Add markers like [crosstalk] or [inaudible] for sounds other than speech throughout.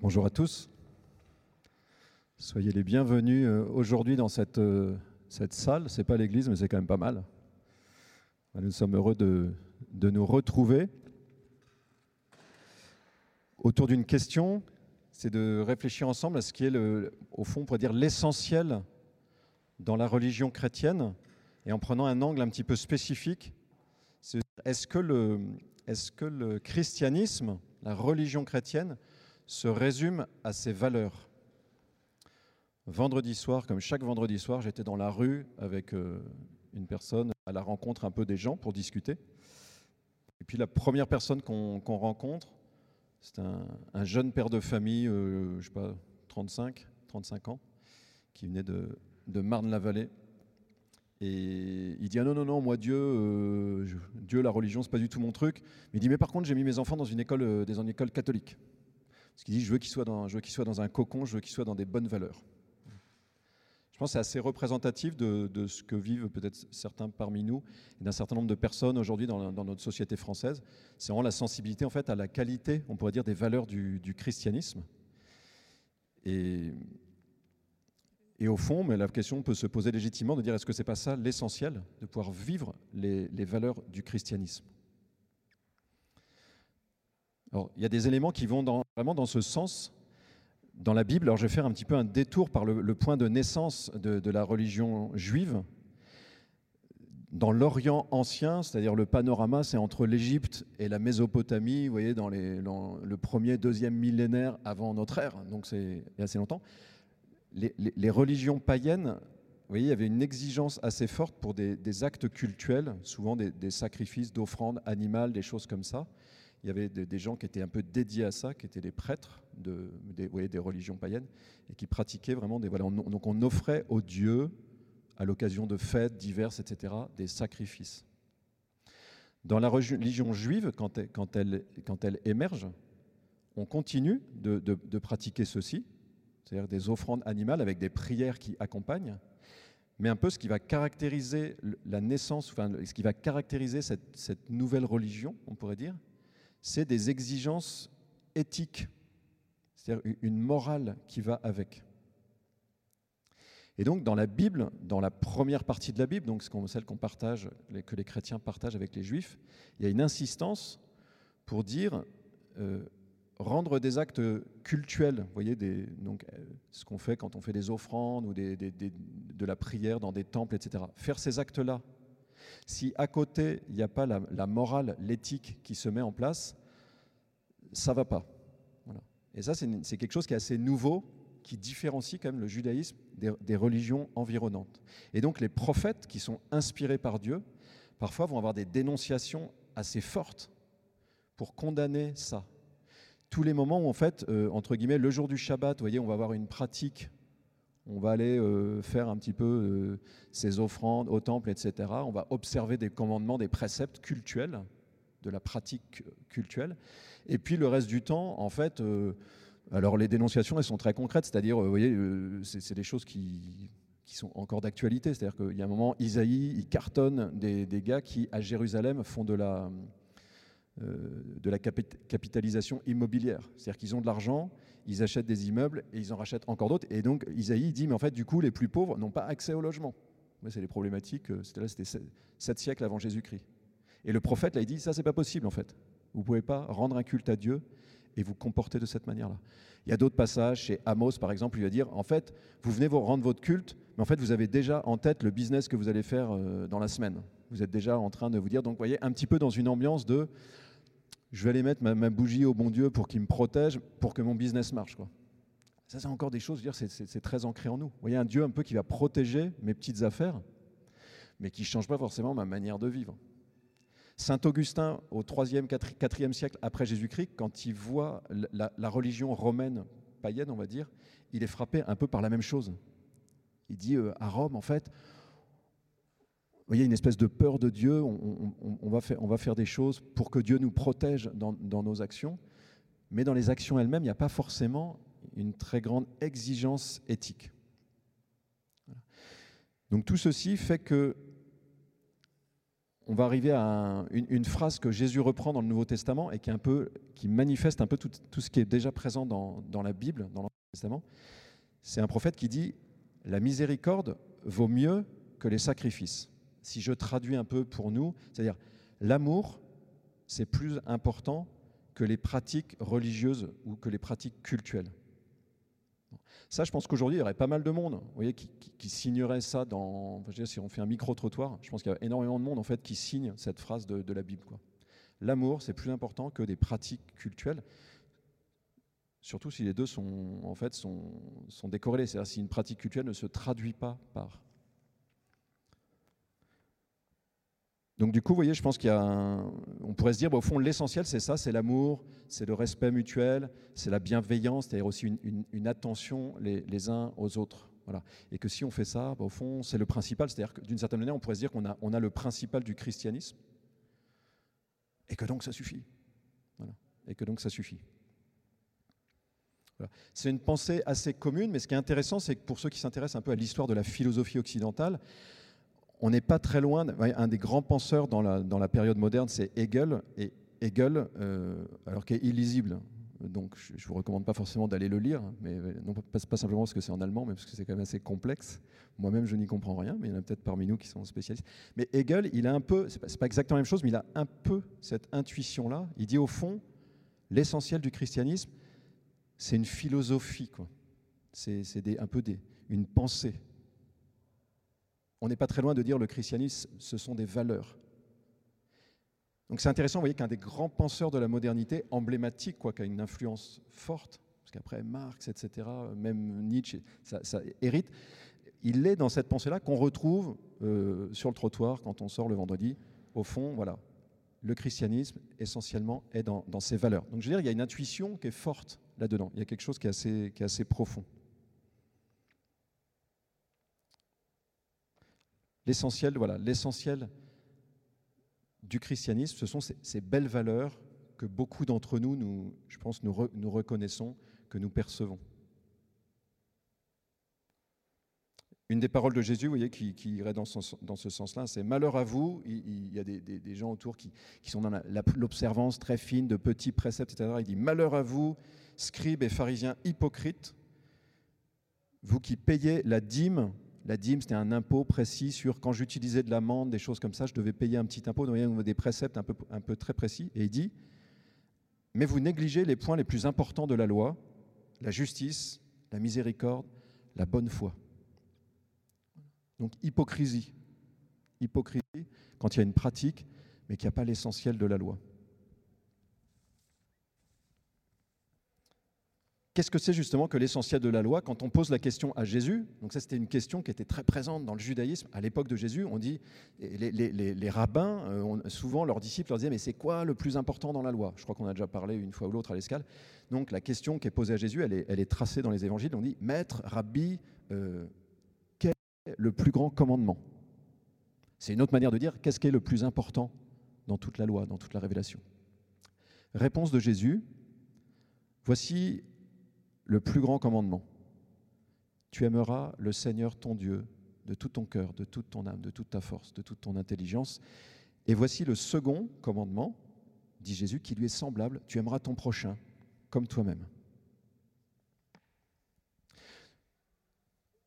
Bonjour à tous. Soyez les bienvenus euh, aujourd'hui dans cette, euh, cette salle. Ce n'est pas l'église, mais c'est quand même pas mal. Nous sommes heureux de, de nous retrouver autour d'une question, c'est de réfléchir ensemble à ce qui est, au fond, on pourrait dire l'essentiel dans la religion chrétienne, et en prenant un angle un petit peu spécifique. Est-ce que, est que le christianisme, la religion chrétienne, se résume à ses valeurs Vendredi soir, comme chaque vendredi soir, j'étais dans la rue avec euh, une personne à la rencontre un peu des gens pour discuter. Et puis la première personne qu'on rencontre, c'est un, jeune père de famille, euh, je ne sais pas, 35, 35 ans, qui venait de, de Marne-la-Vallée. Et il dit ah non non non moi Dieu euh, Dieu la religion c'est pas du tout mon truc. Mais il dit mais par contre j'ai mis mes enfants dans une école euh, dans une école catholique. Parce qu'il dit je veux qu'ils soient dans soient dans un cocon, je veux qu'ils soient dans des bonnes valeurs. Je pense que c'est assez représentatif de, ce que vivent peut-être certains parmi nous et d'un certain nombre de personnes aujourd'hui dans, notre société française. C'est vraiment la sensibilité en fait à la qualité, on pourrait dire, des valeurs du, christianisme. Et, au fond, mais la question peut se poser légitimement de dire est-ce que c'est pas ça l'essentiel de pouvoir vivre les, valeurs du christianisme? Il y a des éléments qui vont vraiment dans ce sens dans la Bible. Alors je vais faire un petit peu un détour par le, point de naissance de, la religion juive. Dans l'Orient ancien, c'est-à-dire le panorama, c'est entre l'Égypte et la Mésopotamie, vous voyez, dans, le premier, deuxième millénaire avant notre ère, donc c'est assez longtemps. Les, religions païennes, vous voyez, il y avait une exigence assez forte pour des, actes cultuels, souvent des, des sacrifices d'offrandes animales, des choses comme ça il y avait des, gens qui étaient un peu dédiés à ça, qui étaient des prêtres de, des, religions païennes, et qui pratiquaient vraiment des... Voilà, donc on offrait aux dieux, à l'occasion de fêtes diverses, etc., des sacrifices. Dans la religion juive, quand elle, émerge, on continue de, pratiquer ceci, c'est-à-dire des offrandes animales avec des prières qui accompagnent, mais un peu ce qui va caractériser la naissance, ce qui va caractériser cette nouvelle religion, on pourrait dire, c'est des exigences éthiques, c'est-à-dire une morale qui va avec. Et donc dans la Bible, dans la première partie de la Bible, donc celle qu'on partage, que les chrétiens partagent avec les juifs, il y a une insistance pour dire euh, rendre des actes cultuels, vous voyez, des, donc, euh, ce qu'on fait quand on fait des offrandes ou de la prière dans des temples, etc. Faire ces actes-là si à côté, il n'y a pas la, morale, l'éthique qui se met en place, ça va pas. Et ça, c'est quelque chose qui est assez nouveau, qui différencie quand même le judaïsme des, des, religions environnantes. Et donc les prophètes qui sont inspirés par Dieu, parfois vont avoir des dénonciations assez fortes pour condamner ça. Tous les moments où, en fait, euh, entre guillemets, le jour du Shabbat, vous voyez, on va avoir une pratique on va aller euh, faire un petit peu euh, ses offrandes au temple, etc. On va observer des commandements, des préceptes cultuels, de la pratique cultuelle. Et puis le reste du temps, en fait, euh, alors les dénonciations, elles sont très concrètes, c'est-à-dire, vous voyez, c'est des choses qui, sont encore d'actualité. C'est-à-dire qu'il y a un moment, Isaïe, il cartonne des, des, gars qui, à Jérusalem, font de la, de la capitalisation immobilière. C'est-à-dire qu'ils ont de l'argent, ils achètent des immeubles et ils en rachètent encore d'autres. Et donc Isaïe dit, mais en fait, du coup, les plus pauvres n'ont pas accès au logement. C'est les problématiques, euh, c'était là, c'était sept siècles avant Jésus-Christ. Et le prophète, là, il dit, ça, c'est pas possible, en fait. Vous pouvez pas rendre un culte à Dieu et vous comporter de cette manière-là. Il y a d'autres passages, chez Amos, par exemple, il va dire, en fait, vous venez vous rendre votre culte, mais en fait, vous avez déjà en tête le business que vous allez faire euh, dans la semaine. Vous êtes déjà en train de vous dire, donc, vous voyez, un petit peu dans une ambiance de, je vais aller mettre ma, bougie au bon Dieu pour qu'il me protège, pour que mon business marche. Ça, c'est encore des choses, c'est très ancré en nous. Vous voyez, un Dieu un peu qui va protéger mes petites affaires, mais qui ne change pas forcément ma manière de vivre. Saint Augustin, au 3e, 4e siècle après Jésus-Christ, quand il voit la, religion romaine païenne, on va dire, il est frappé un peu par la même chose. Il dit euh, à Rome, en fait, voyez, une espèce de peur de Dieu. On, va faire, des choses pour que Dieu nous protège dans, nos actions. Mais dans les actions elles-mêmes, il n'y a pas forcément une très grande exigence éthique. Donc tout ceci fait que on va arriver à une, phrase que Jésus reprend dans le Nouveau Testament et qui, manifeste un peu tout, ce qui est déjà présent dans la Bible, dans l'Ancien Testament. C'est un prophète qui dit La miséricorde vaut mieux que les sacrifices. Si je traduis un peu pour nous, c'est-à-dire l'amour, c'est plus important que les pratiques religieuses ou que les pratiques cultuelles. Ça, je pense qu'aujourd'hui, il y aurait pas mal de monde vous voyez, qui, signerait ça dans. si on fait un micro-trottoir, je pense qu'il y a énormément de monde en fait, qui signe cette phrase de, la Bible. L'amour, c'est plus important que des pratiques cultuelles, surtout si les deux sont, en fait, sont, sont décorrélés. C'est-à-dire si une pratique culturelle ne se traduit pas par Donc du coup, vous voyez, je pense qu'il y a, on pourrait se dire, bah, au fond, l'essentiel, c'est ça, c'est l'amour, c'est le respect mutuel, c'est la bienveillance, c'est-à-dire aussi une, attention les, uns aux autres. Voilà. Et que si on fait ça, bah, au fond, c'est le principal. C'est-à-dire que d'une certaine manière, on pourrait se dire qu'on a, on a le principal du christianisme, et que donc ça suffit. Voilà. Et que donc ça suffit. C'est une pensée assez commune, mais ce qui est intéressant, c'est que pour ceux qui s'intéressent un peu à l'histoire de la philosophie occidentale, on n'est pas très loin. Un des grands penseurs dans la, dans la période moderne, c'est Hegel. Et Hegel, euh, alors qu'il est illisible, donc je ne vous recommande pas forcément d'aller le lire, mais euh, non pas, simplement parce que c'est en allemand, mais parce que c'est quand même assez complexe. Moi-même, je n'y comprends rien, mais il y en a peut-être parmi nous qui sont spécialistes. Mais Hegel, il a un peu, c'est pas, pas exactement la même chose, mais il a un peu cette intuition-là. Il dit au fond, l'essentiel du christianisme, c'est une philosophie. C'est un peu des, une pensée on n'est pas très loin de dire le christianisme, ce sont des valeurs. Donc c'est intéressant, vous voyez qu'un des grands penseurs de la modernité, emblématique, quoi, qui a une influence forte, parce qu'après Marx, etc., même Nietzsche, ça, hérite, il est dans cette pensée-là qu'on retrouve euh, sur le trottoir quand on sort le vendredi. Au fond, voilà, le christianisme, essentiellement, est dans, ses valeurs. Donc je veux dire, il y a une intuition qui est forte là-dedans, il y a quelque chose qui est assez profond. L'essentiel, voilà, l'essentiel du christianisme, ce sont ces, belles valeurs que beaucoup d'entre nous, nous, je pense, nous, reconnaissons, que nous percevons. Une des paroles de Jésus, vous voyez, qui, irait dans, ce sens-là, c'est Malheur à vous. Il, y a des, gens autour qui, sont dans l'observance très fine de petits préceptes, etc. Il dit Malheur à vous, scribes et pharisiens hypocrites, vous qui payez la dîme la dîme, c'était un impôt précis sur quand j'utilisais de l'amende, des choses comme ça, je devais payer un petit impôt. Donc, il y a des préceptes un peu, un peu très précis. Et il dit Mais vous négligez les points les plus importants de la loi la justice, la miséricorde, la bonne foi. Donc, hypocrisie. Hypocrisie quand il y a une pratique, mais qu'il n'y a pas l'essentiel de la loi. Qu'est-ce que c'est justement que l'essentiel de la loi Quand on pose la question à Jésus, donc ça c'était une question qui était très présente dans le judaïsme à l'époque de Jésus, on dit, les, rabbins, euh, souvent leurs disciples leur disaient, mais c'est quoi le plus important dans la loi? Je crois qu'on a déjà parlé une fois ou l'autre à l'escale. Donc la question qui est posée à Jésus, elle est, tracée dans les évangiles, on dit, Maître, Rabbi, euh, quel est le plus grand commandement? C'est une autre manière de dire, qu'est-ce qui est le plus important dans toute la loi, dans toute la révélation? Réponse de Jésus, voici le plus grand commandement. Tu aimeras le Seigneur ton Dieu de tout ton cœur, de toute ton âme, de toute ta force, de toute ton intelligence. Et voici le second commandement, dit Jésus, qui lui est semblable. Tu aimeras ton prochain comme toi-même.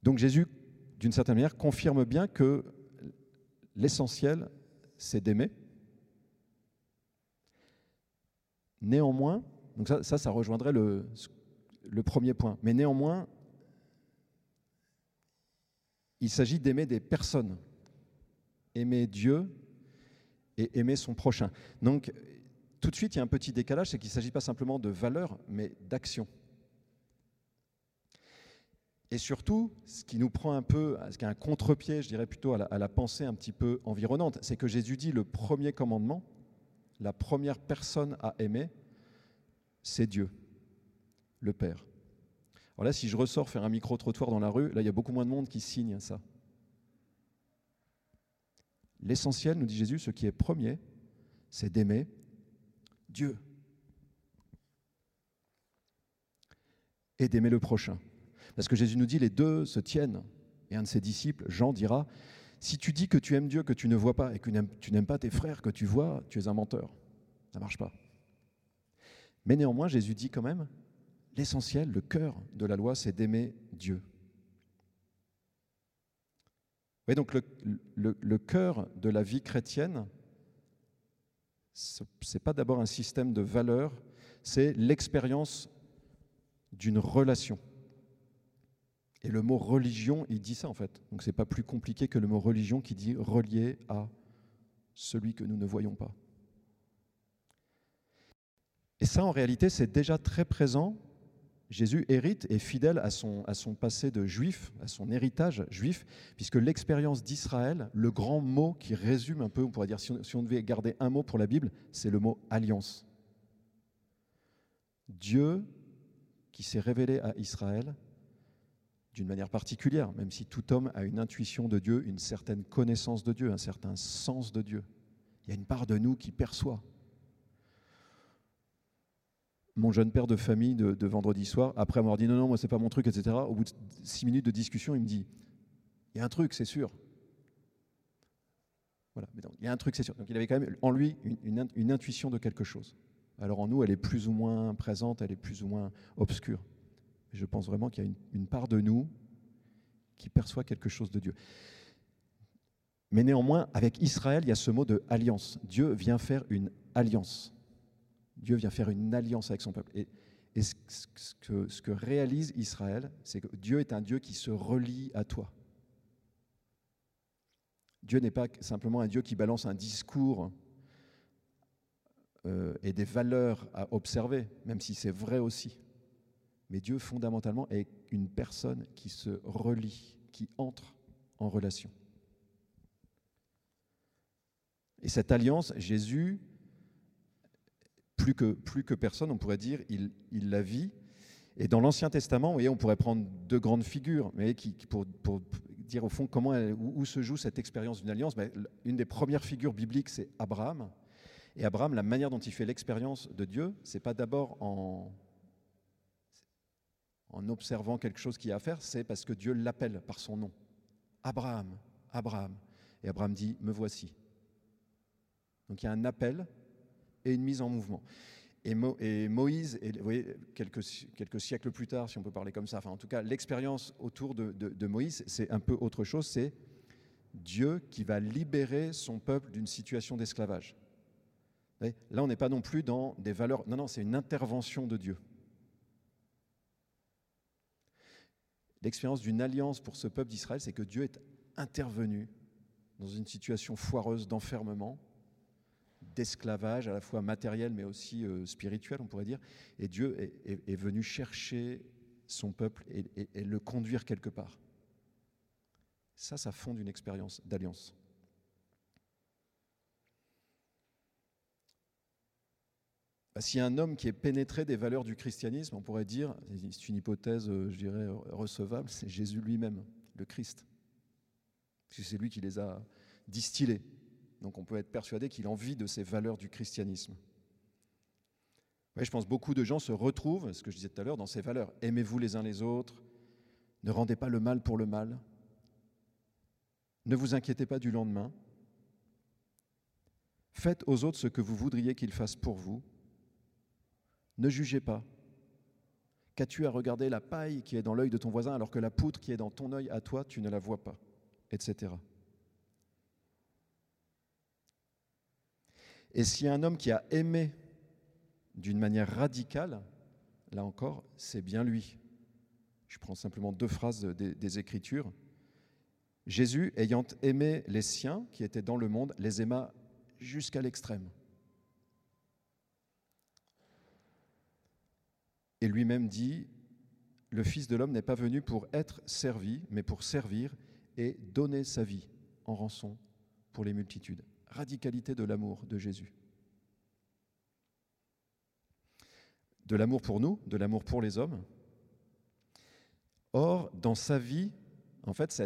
Donc Jésus, d'une certaine manière, confirme bien que l'essentiel, c'est d'aimer. Néanmoins, ça, ça rejoindrait le, le premier point. Mais néanmoins, il s'agit d'aimer des personnes, aimer Dieu et aimer son prochain. Donc, tout de suite, il y a un petit décalage, c'est qu'il ne s'agit pas simplement de valeur, mais d'action. Et surtout, ce qui nous prend un peu, ce qui est un contre-pied, je dirais plutôt à la, à la pensée un petit peu environnante, c'est que Jésus dit le premier commandement, la première personne à aimer, c'est Dieu le Père. Alors là, si je ressors faire un micro-trottoir dans la rue, là, il y a beaucoup moins de monde qui signe ça. L'essentiel, nous dit Jésus, ce qui est premier, c'est d'aimer Dieu et d'aimer le prochain. Parce que Jésus nous dit, les deux se tiennent. Et un de ses disciples, Jean, dira, Si tu dis que tu aimes Dieu, que tu ne vois pas, et que tu n'aimes pas tes frères que tu vois, tu es un menteur. Ça ne marche pas. Mais néanmoins, Jésus dit quand même, l'essentiel, le cœur de la loi, c'est d'aimer Dieu. Oui, donc le, le, cœur de la vie chrétienne, ce n'est pas d'abord un système de valeurs, c'est l'expérience d'une relation. Et le mot religion, il dit ça en fait. Donc c'est pas plus compliqué que le mot religion qui dit relié à celui que nous ne voyons pas. Et ça, en réalité, c'est déjà très présent. Jésus hérite et fidèle à son, passé de juif, à son héritage juif, puisque l'expérience d'Israël, le grand mot qui résume un peu, on pourrait dire, si on, si on devait garder un mot pour la Bible, c'est le mot alliance. Dieu qui s'est révélé à Israël d'une manière particulière, même si tout homme a une intuition de Dieu, une certaine connaissance de Dieu, un certain sens de Dieu. Il y a une part de nous qui perçoit. Mon jeune père de famille de, vendredi soir, après avoir dit non, non, moi c'est pas mon truc, etc., au bout de six minutes de discussion, il me dit il y a un truc, c'est sûr. Voilà, il y a un truc, c'est sûr. Donc il avait quand même en lui une intuition de quelque chose. Alors en nous, elle est plus ou moins présente, elle est plus ou moins obscure. Je pense vraiment qu'il y a une, part de nous qui perçoit quelque chose de Dieu. Mais néanmoins, avec Israël, il y a ce mot de alliance. Dieu vient faire une alliance. Dieu vient faire une alliance avec son peuple. Et, ce, que, réalise Israël, c'est que Dieu est un Dieu qui se relie à toi. Dieu n'est pas simplement un Dieu qui balance un discours euh, et des valeurs à observer, même si c'est vrai aussi. Mais Dieu, fondamentalement, est une personne qui se relie, qui entre en relation. Et cette alliance, Jésus, plus que, personne, on pourrait dire, il, la vit. Et dans l'Ancien Testament, on pourrait prendre deux grandes figures, mais pour, dire au fond comment où, se joue cette expérience d'une alliance. Ben, une des premières figures bibliques, c'est Abraham. Et Abraham, la manière dont il fait l'expérience de Dieu, c'est pas d'abord en, en observant quelque chose qu'il a à faire, c'est parce que Dieu l'appelle par son nom. Abraham, Abraham. Et Abraham dit, me voici. Donc il y a un appel et une mise en mouvement. Et, Moïse, vous voyez, quelques, siècles plus tard, si on peut parler comme ça, enfin en tout cas, l'expérience autour de Moïse, c'est un peu autre chose, c'est Dieu qui va libérer son peuple d'une situation d'esclavage. Là, on n'est pas non plus dans des valeurs. Non, non, c'est une intervention de Dieu. L'expérience d'une alliance pour ce peuple d'Israël, c'est que Dieu est intervenu dans une situation foireuse d'enfermement, d'esclavage, à la fois matériel mais aussi euh, spirituel, on pourrait dire. Et Dieu est, venu chercher son peuple et le conduire quelque part. Ça, ça fonde une expérience d'alliance. Bah, a un homme qui est pénétré des valeurs du christianisme, on pourrait dire, c'est une hypothèse, euh, je dirais, recevable, c'est Jésus lui-même, le Christ. Parce que c'est lui qui les a distillés. Donc on peut être persuadé qu'il en vit de ces valeurs du christianisme. je pense que beaucoup de gens se retrouvent, ce que je disais tout à l'heure, dans ces valeurs. Aimez-vous les uns les autres, ne rendez pas le mal pour le mal, ne vous inquiétez pas du lendemain, faites aux autres ce que vous voudriez qu'ils fassent pour vous, ne jugez pas. Qu'as-tu à regarder la paille qui est dans l'œil de ton voisin alors que la poutre qui est dans ton œil à toi, tu ne la vois pas Etc. Et s'il y a un homme qui a aimé d'une manière radicale, là encore, c'est bien lui. Je prends simplement deux phrases des, des, Écritures. Jésus, ayant aimé les siens qui étaient dans le monde, les aima jusqu'à l'extrême. Et lui-même dit, le Fils de l'homme n'est pas venu pour être servi, mais pour servir et donner sa vie en rançon pour les multitudes. Radicalité de l'amour de Jésus. De l'amour pour nous, de l'amour pour les hommes. Or, dans sa vie, en fait,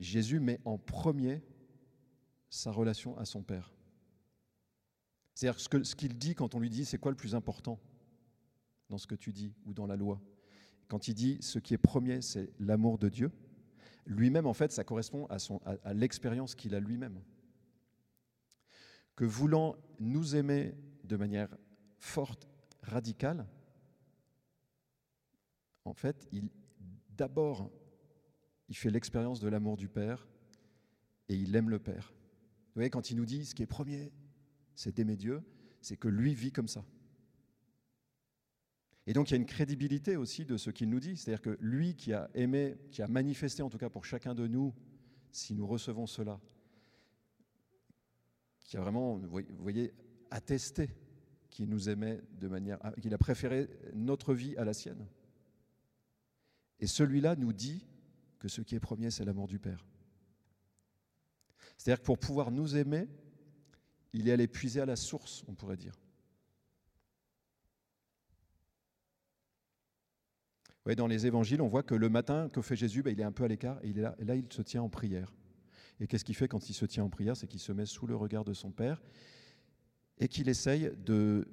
Jésus met en premier sa relation à son Père. C'est-à-dire ce qu'il dit quand on lui dit c'est quoi le plus important dans ce que tu dis ou dans la loi? Quand il dit ce qui est premier, c'est l'amour de Dieu, lui-même, en fait, ça correspond à, l'expérience qu'il a lui-même. Que voulant nous aimer de manière forte, radicale, en fait, il, d'abord, il fait l'expérience de l'amour du Père et il aime le Père. Vous voyez, quand il nous dit ce qui est premier, c'est d'aimer Dieu, c'est que lui vit comme ça. Et donc il y a une crédibilité aussi de ce qu'il nous dit, c'est-à-dire que lui qui a aimé, qui a manifesté en tout cas pour chacun de nous, si nous recevons cela, qui a vraiment, vous voyez, attesté qu'il nous aimait de manière, qu'il a préféré notre vie à la sienne. Et celui-là nous dit que ce qui est premier, c'est l'amour du Père. C'est-à-dire que pour pouvoir nous aimer, il est allé puiser à la source, on pourrait dire. dans les évangiles, on voit que le matin, que fait Jésus ben, Il est un peu à l'écart et là, il se tient en prière. Et qu'est-ce qu'il fait quand il se tient en prière? C'est qu'il se met sous le regard de son Père et qu'il essaye de,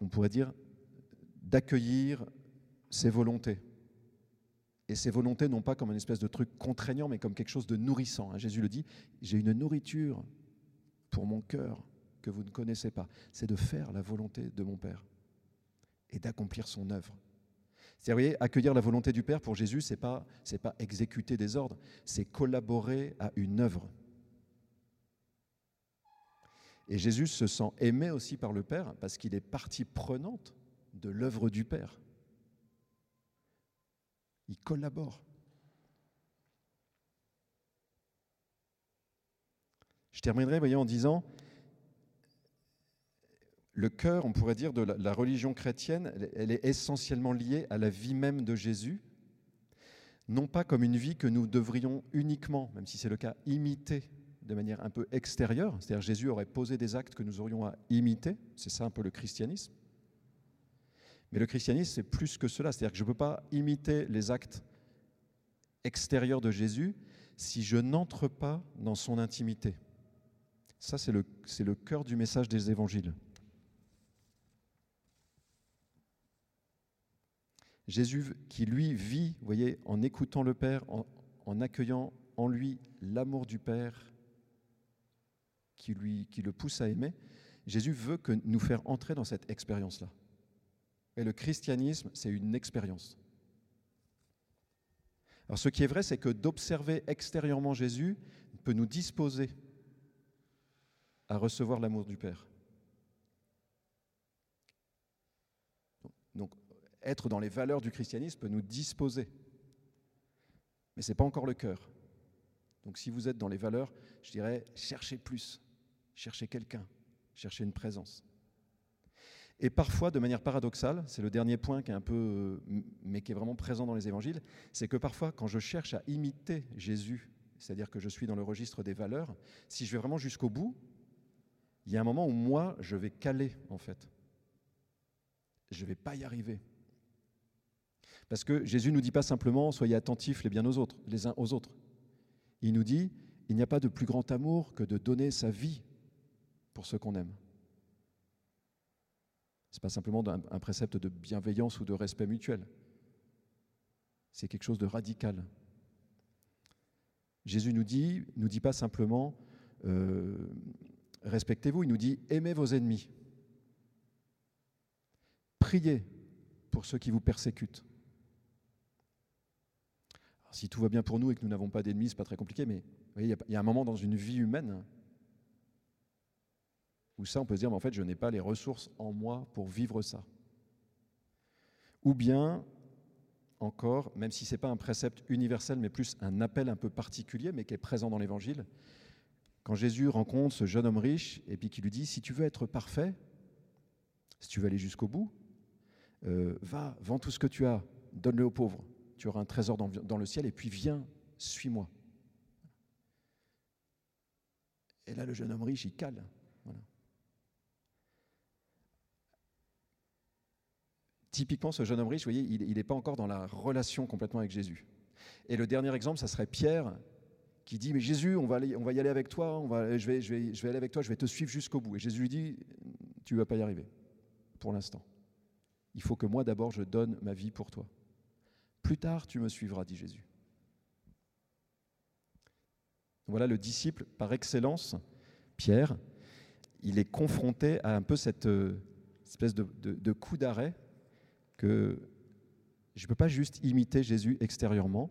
on pourrait dire, d'accueillir ses volontés. Et ses volontés, non pas comme une espèce de truc contraignant, mais comme quelque chose de nourrissant. Hein, Jésus le dit, j'ai une nourriture pour mon cœur que vous ne connaissez pas. C'est de faire la volonté de mon Père et d'accomplir son œuvre. Vous voyez, accueillir la volonté du Père pour Jésus, ce n'est pas, pas exécuter des ordres, c'est collaborer à une œuvre. Et Jésus se sent aimé aussi par le Père parce qu'il est partie prenante de l'œuvre du Père. Il collabore. Je terminerai voyez, en disant, le cœur, on pourrait dire, de la, religion chrétienne, elle est essentiellement liée à la vie même de Jésus, non pas comme une vie que nous devrions uniquement, même si c'est le cas, imiter de manière un peu extérieure, c'est-à-dire Jésus aurait posé des actes que nous aurions à imiter, c'est ça un peu le christianisme. Mais le christianisme, c'est plus que cela, c'est-à-dire que je ne peux pas imiter les actes extérieurs de Jésus si je n'entre pas dans son intimité. Ça, c'est le, le cœur du message des évangiles. Jésus qui, lui, vit, vous voyez, en écoutant le Père, en, accueillant en lui l'amour du Père qui, lui, le pousse à aimer, Jésus veut que nous faire entrer dans cette expérience-là. Et le christianisme, c'est une expérience. Alors ce qui est vrai, c'est que d'observer extérieurement Jésus peut nous disposer à recevoir l'amour du Père. Donc être dans les valeurs du christianisme peut nous disposer. Mais ce n'est pas encore le cœur. Donc si vous êtes dans les valeurs, je dirais, cherchez plus, cherchez quelqu'un, cherchez une présence. Et parfois, de manière paradoxale, c'est le dernier point qui est un peu, mais qui est vraiment présent dans les évangiles, c'est que parfois, quand je cherche à imiter Jésus, c'est-à-dire que je suis dans le registre des valeurs, si je vais vraiment jusqu'au bout, il y a un moment où moi, je vais caler, en fait. Je ne vais pas y arriver. Parce que Jésus ne nous dit pas simplement soyez attentifs les, uns aux autres. Il nous dit il n'y a pas de plus grand amour que de donner sa vie pour ceux qu'on aime. Ce n'est pas simplement un, précepte de bienveillance ou de respect mutuel. C'est quelque chose de radical. Jésus nous dit, nous dit pas simplement euh, respectez-vous, il nous dit aimez vos ennemis. Priez pour ceux qui vous persécutent si tout va bien pour nous et que nous n'avons pas d'ennemis, ce n'est pas très compliqué, mais il y, a un moment dans une vie humaine où ça, on peut se dire, mais en fait, je n'ai pas les ressources en moi pour vivre ça. Ou bien, encore, même si ce n'est pas un précepte universel, mais plus un appel un peu particulier, mais qui est présent dans l'Évangile, quand Jésus rencontre ce jeune homme riche et puis qui lui dit, si tu veux être parfait, si tu veux aller jusqu'au bout, euh, va, vends tout ce que tu as, donne-le aux pauvres tu auras un trésor dans, le ciel, et puis viens, suis-moi. Et là, le jeune homme riche, il cale. Typiquement, ce jeune homme riche, vous voyez, il n'est pas encore dans la relation complètement avec Jésus. Et le dernier exemple, ça serait Pierre qui dit, mais Jésus, on va, y aller avec toi, je vais aller avec toi, je vais te suivre jusqu'au bout. Et Jésus lui dit, tu ne vas pas y arriver, pour l'instant. Il faut que moi d'abord, je donne ma vie pour toi. Plus tard, tu me suivras, dit Jésus. Voilà le disciple par excellence, Pierre, il est confronté à un peu cette euh, espèce de, coup d'arrêt que je ne peux pas juste imiter Jésus extérieurement,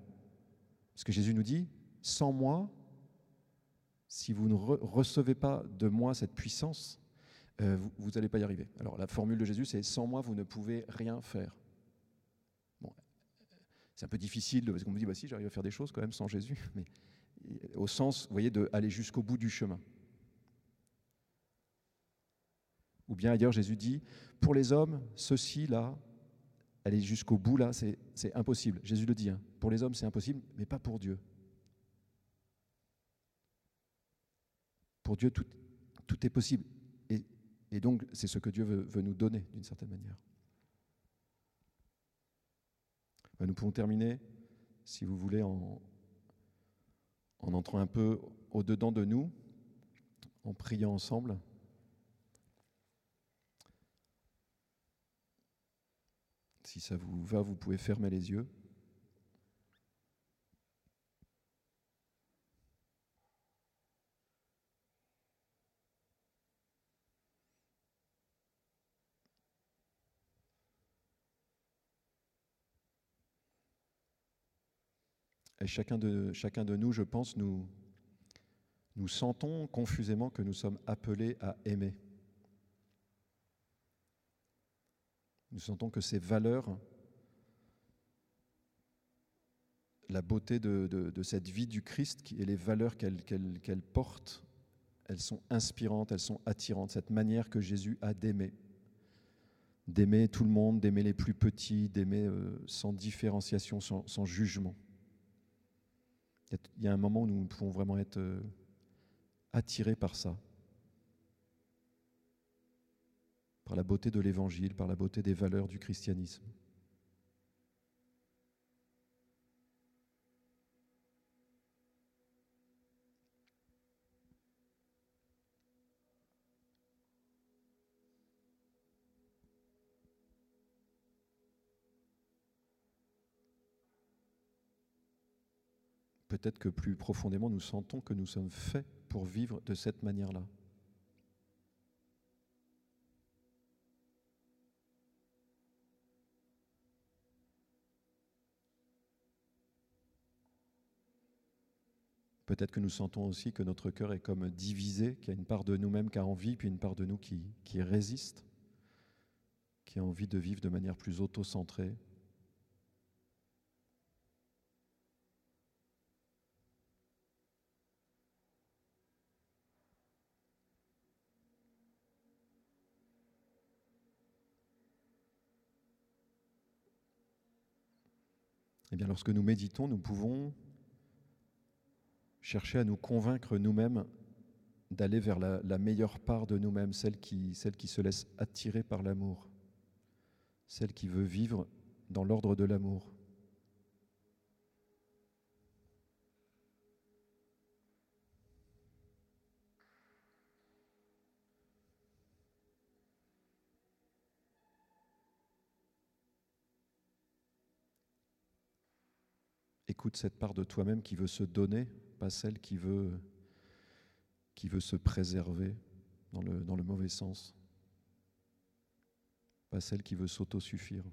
parce que Jésus nous dit, sans moi, si vous ne recevez pas de moi cette puissance, euh, vous n'allez pas y arriver. Alors la formule de Jésus, c'est sans moi, vous ne pouvez rien faire. C'est un peu difficile, parce qu'on me dit, bah si, j'arrive à faire des choses quand même sans Jésus, [laughs] mais au sens, vous voyez, d'aller jusqu'au bout du chemin. Ou bien ailleurs, Jésus dit, pour les hommes, ceci là, aller jusqu'au bout là, c'est impossible. Jésus le dit, hein. pour les hommes c'est impossible, mais pas pour Dieu. Pour Dieu, tout, est possible. Et, donc, c'est ce que Dieu veut nous donner, d'une certaine manière. Ben, nous pouvons terminer, si vous voulez, en, en entrant un peu au-dedans de nous, en priant ensemble. Si ça vous va, vous pouvez fermer les yeux. Et chacun de, chacun de nous, je pense, nous, sentons confusément que nous sommes appelés à aimer. Nous sentons que ces valeurs, la beauté de, cette vie du Christ et les valeurs qu'elle porte, elles sont inspirantes, elles sont attirantes. Cette manière que Jésus a d'aimer, d'aimer tout le monde, d'aimer les plus petits, d'aimer euh, sans différenciation, sans, jugement. Il y a un moment où nous pouvons vraiment être euh, attirés par ça. par la beauté de l'Évangile, par la beauté des valeurs du christianisme. Peut-être que plus profondément, nous sentons que nous sommes faits pour vivre de cette manière-là. Peut-être que nous sentons aussi que notre cœur est comme divisé, qu'il y a une part de nous-mêmes qui a envie, puis une part de nous qui, qui résiste, qui a envie de vivre de manière plus auto-centrée. Eh bien, lorsque nous méditons, nous pouvons chercher à nous convaincre nous-mêmes d'aller vers la, meilleure part de nous-mêmes, celle qui, celle qui se laisse attirer par l'amour, celle qui veut vivre dans l'ordre de l'amour. Cette part de toi-même qui veut se donner pas celle qui veut, qui veut se préserver dans le, dans le mauvais sens, pas celle qui veut s'autosuffire.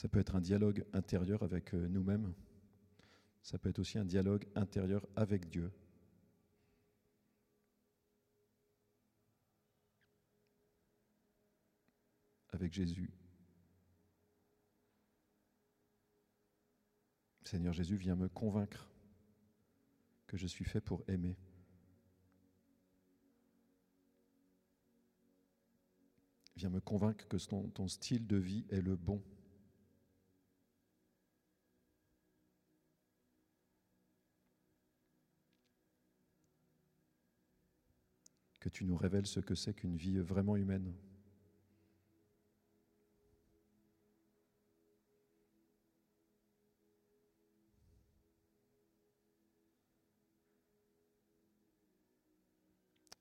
Ça peut être un dialogue intérieur avec euh, nous-mêmes. Ça peut être aussi un dialogue intérieur avec Dieu. Avec Jésus. Seigneur Jésus, viens me convaincre que je suis fait pour aimer. Viens me convaincre que ton, ton style de vie est le bon. Que tu nous révèles ce que c'est qu'une vie vraiment humaine.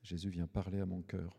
Jésus vient parler à mon cœur.